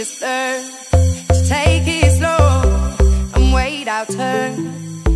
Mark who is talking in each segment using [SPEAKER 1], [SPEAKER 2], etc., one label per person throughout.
[SPEAKER 1] just learn to take it slow and wait our turn.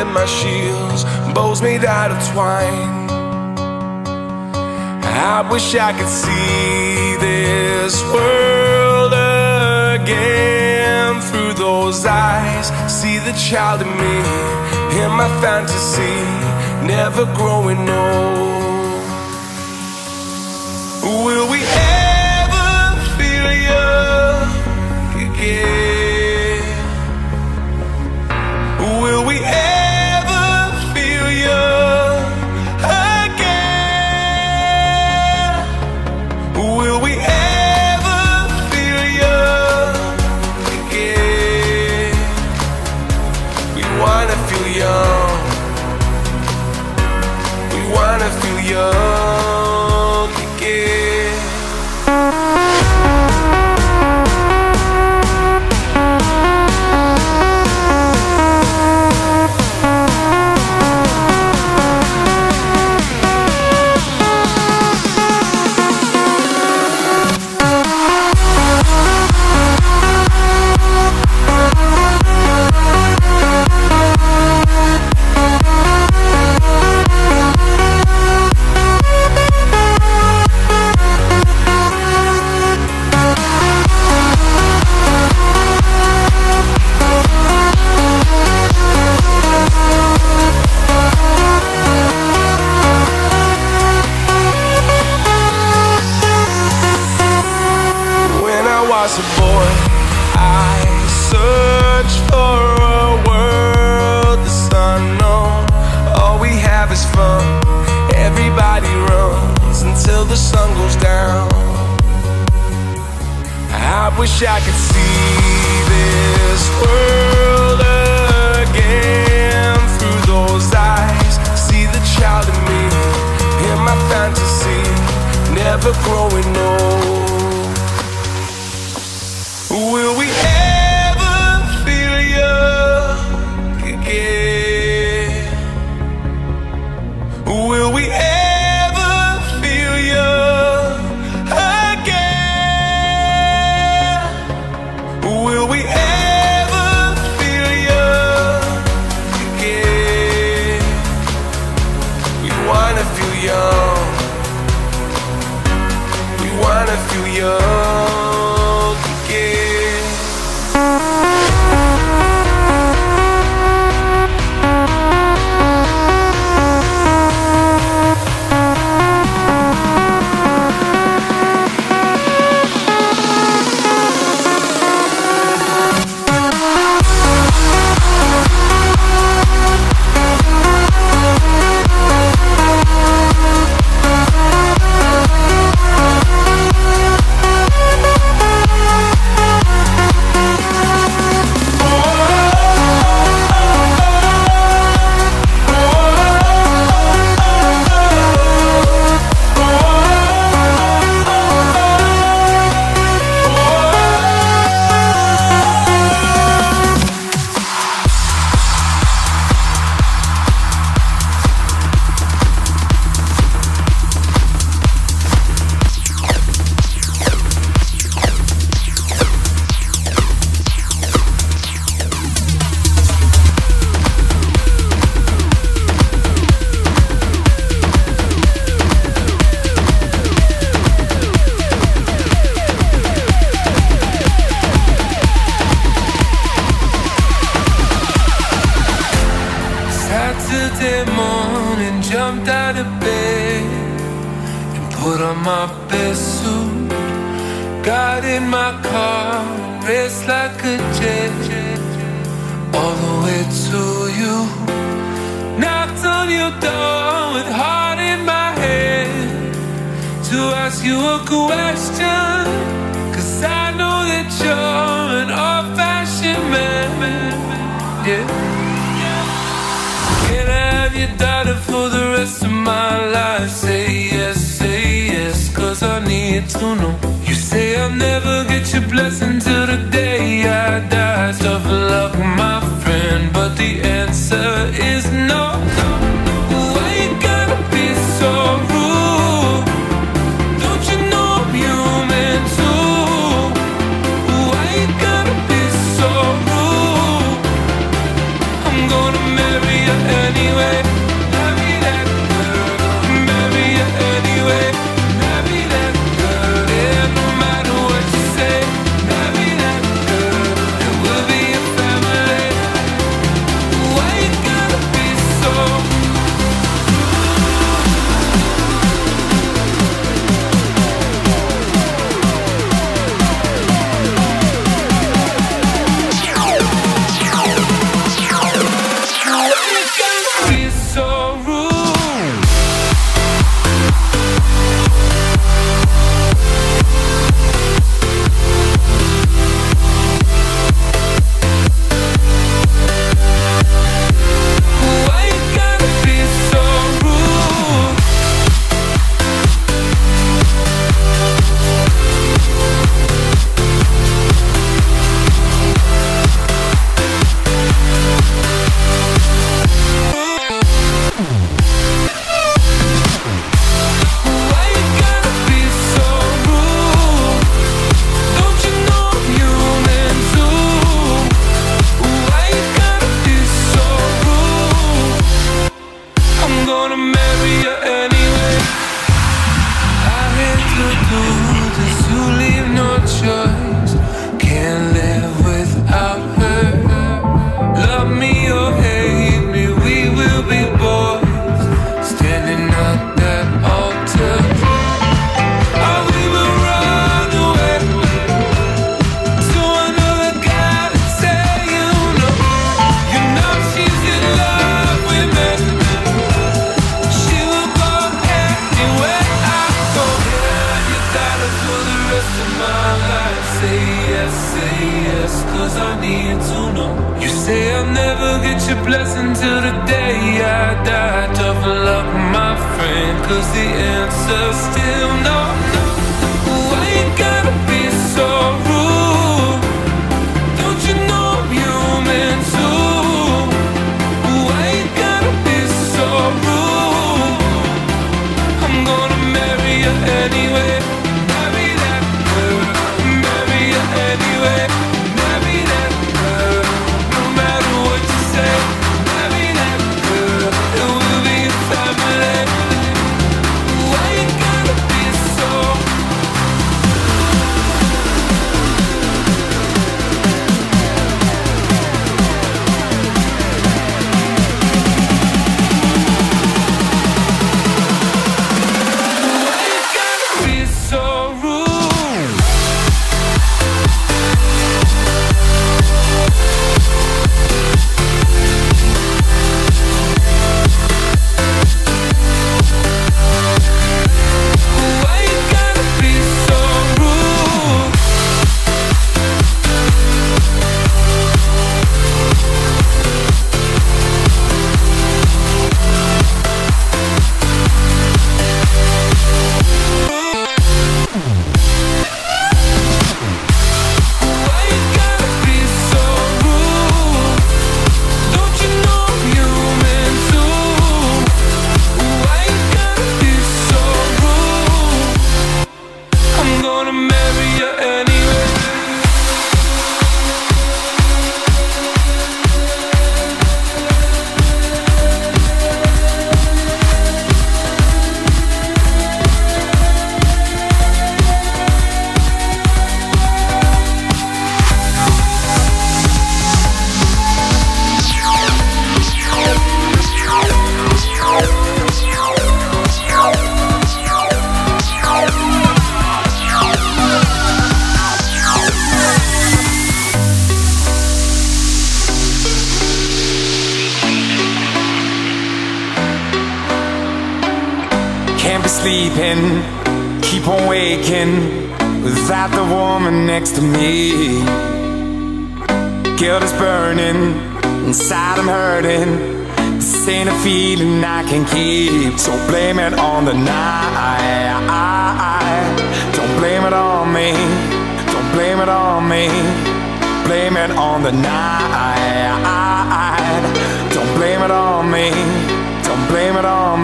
[SPEAKER 2] in my shields, bows made out of twine. I wish I could see this world again through those eyes. See the child in me, in my fantasy, never growing old. Will we ever feel young again?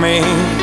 [SPEAKER 3] Me.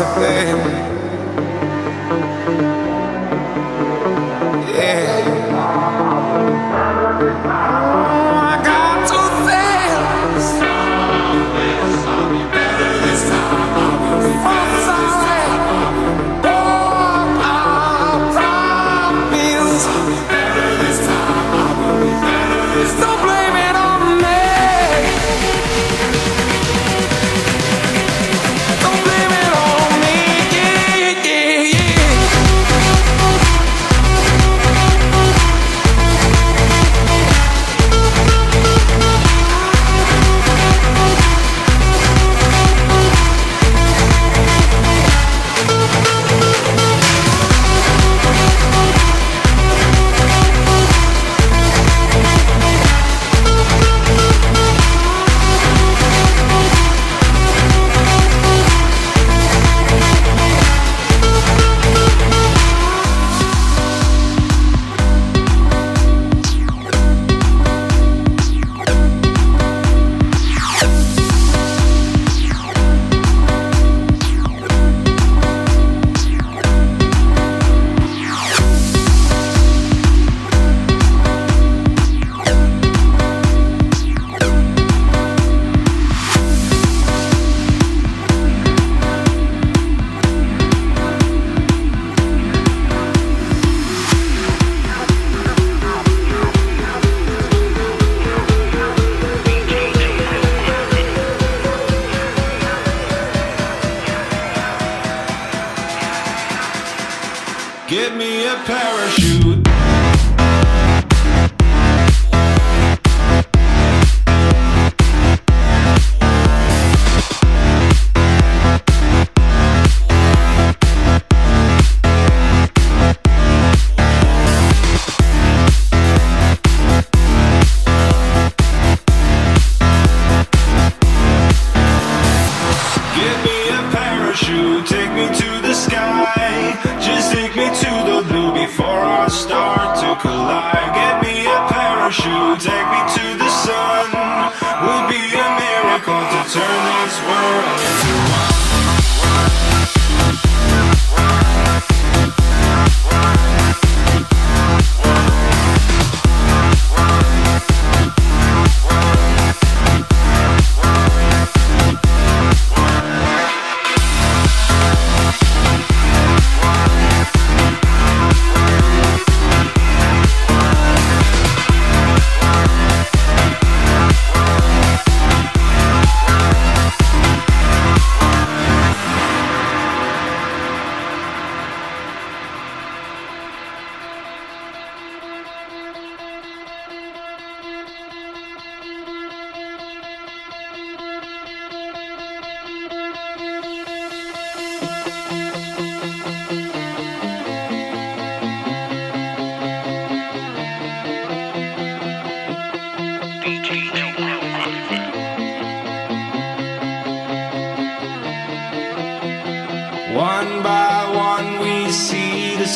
[SPEAKER 3] Sorry, baby.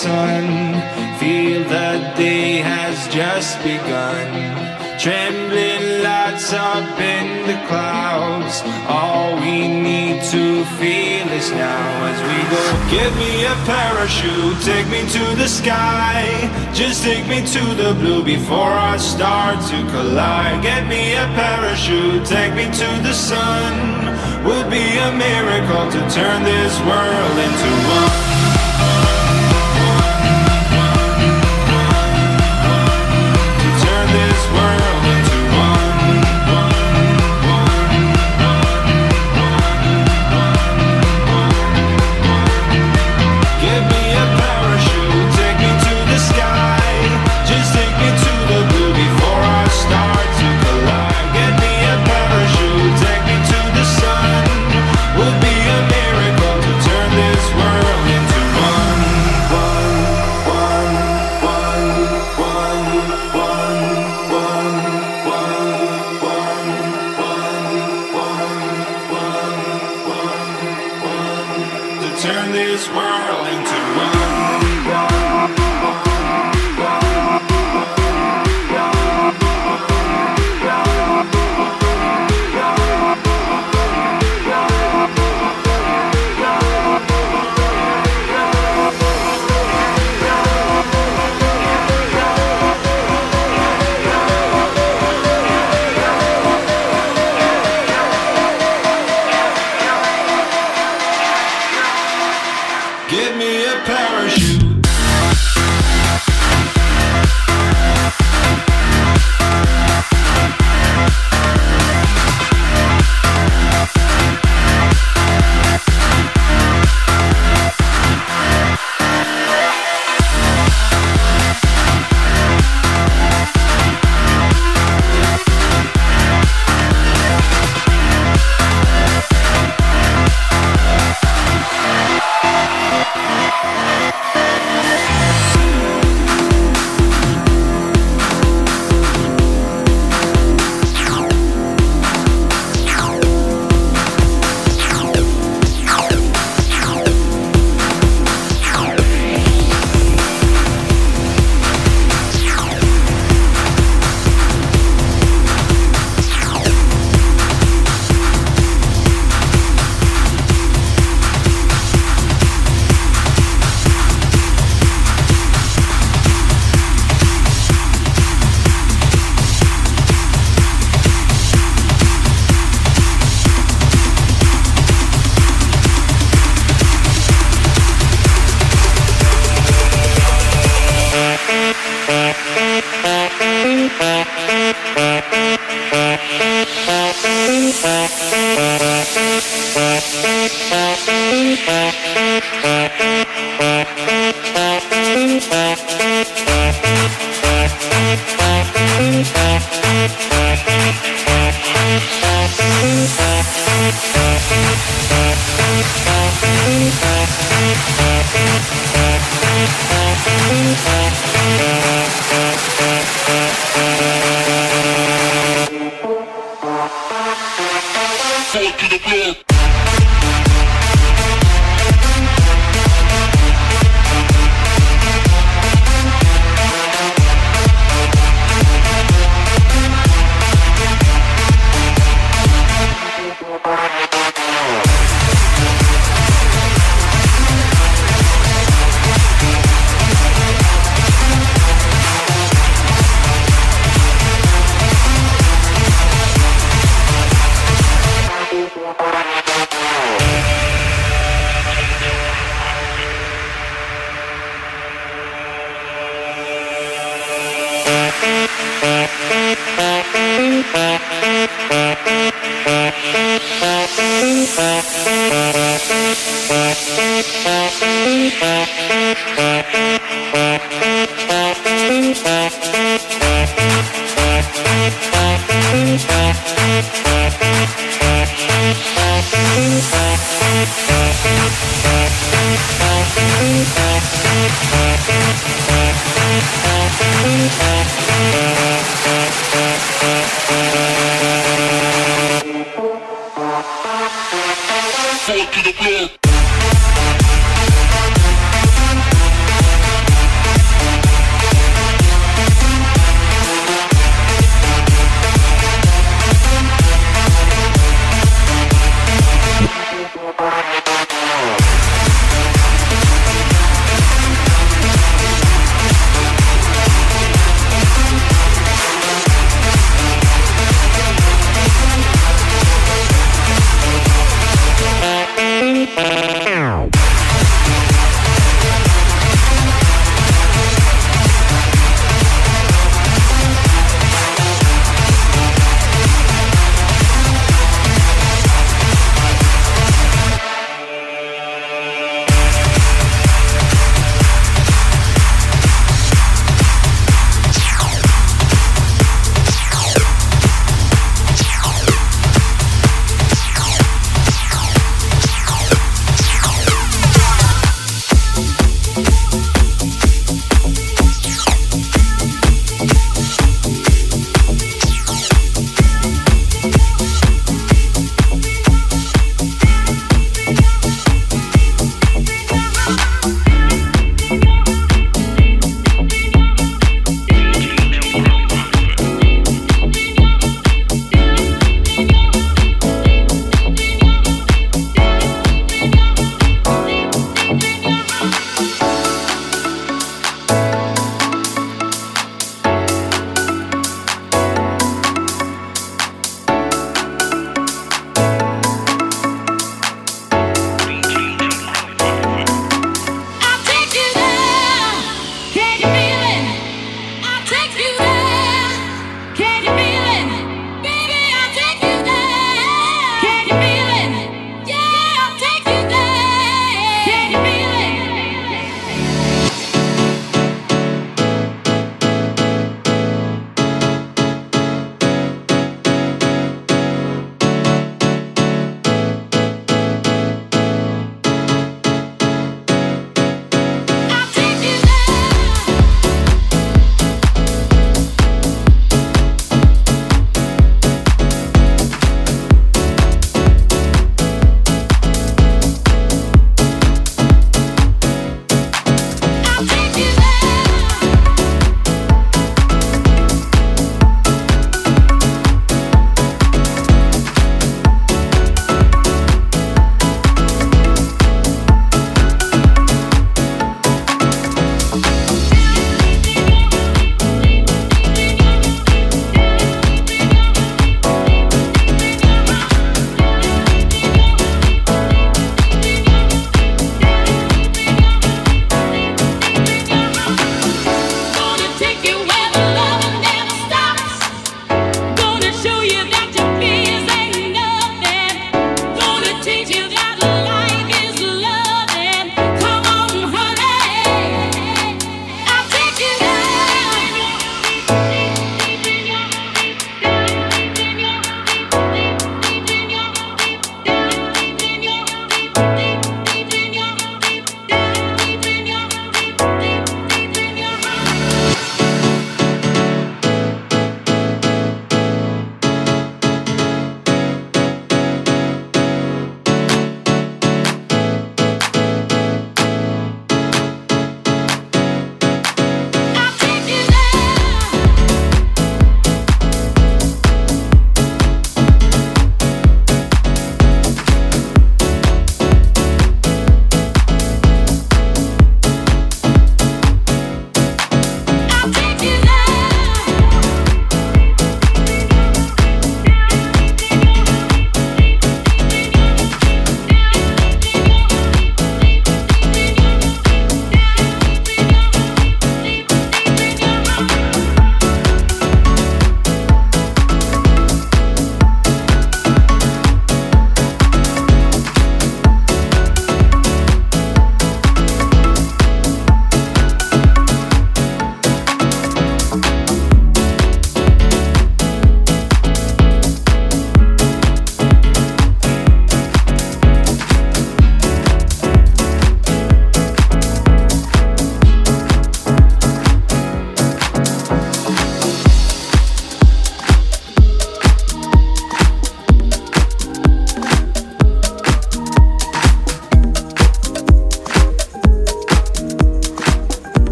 [SPEAKER 4] Sun. Feel the day has just begun. Trembling lights up in the clouds. All we need to feel is now as we go. Give me a parachute, take me to the sky. Just take me to the blue before I start to collide. Get me a parachute, take me to the sun. Would be a miracle to turn this world into one.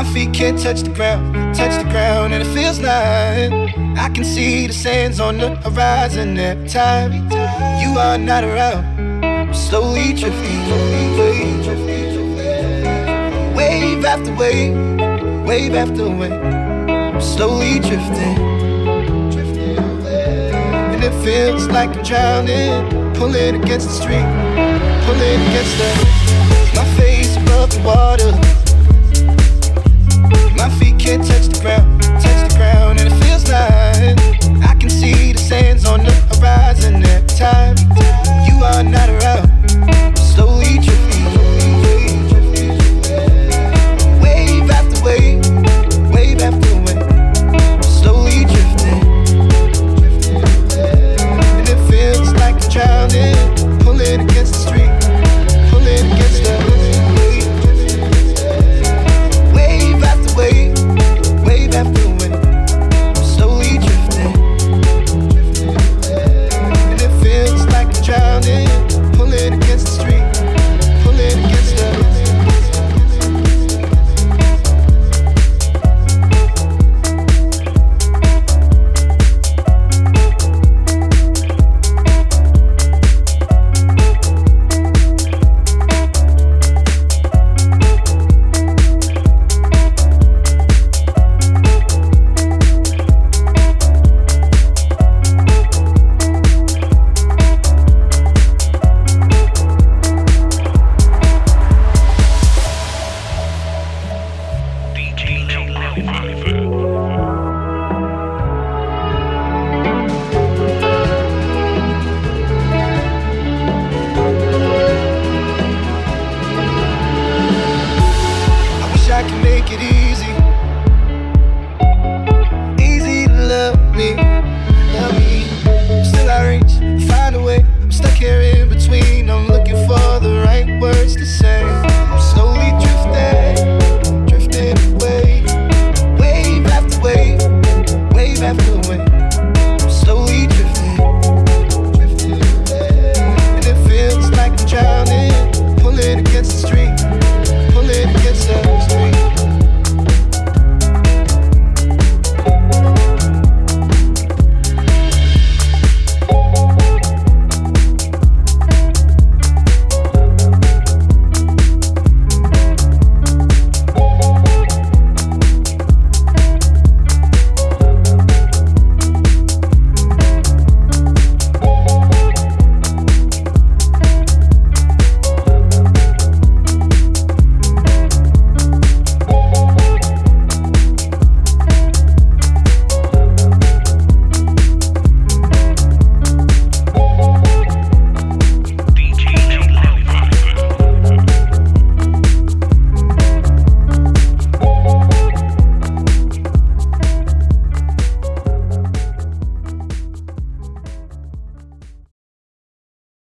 [SPEAKER 5] My feet can't touch the ground, touch the ground, and it feels like I can see the sands on the horizon every time you are not around. I'm slowly drifting, wave after wave, wave after wave. I'm slowly drifting, and it feels like I'm drowning, pulling against the street, pulling against the. My feet can't touch the ground, touch the ground, and it feels like I can see the sands on the horizon time. You are not around.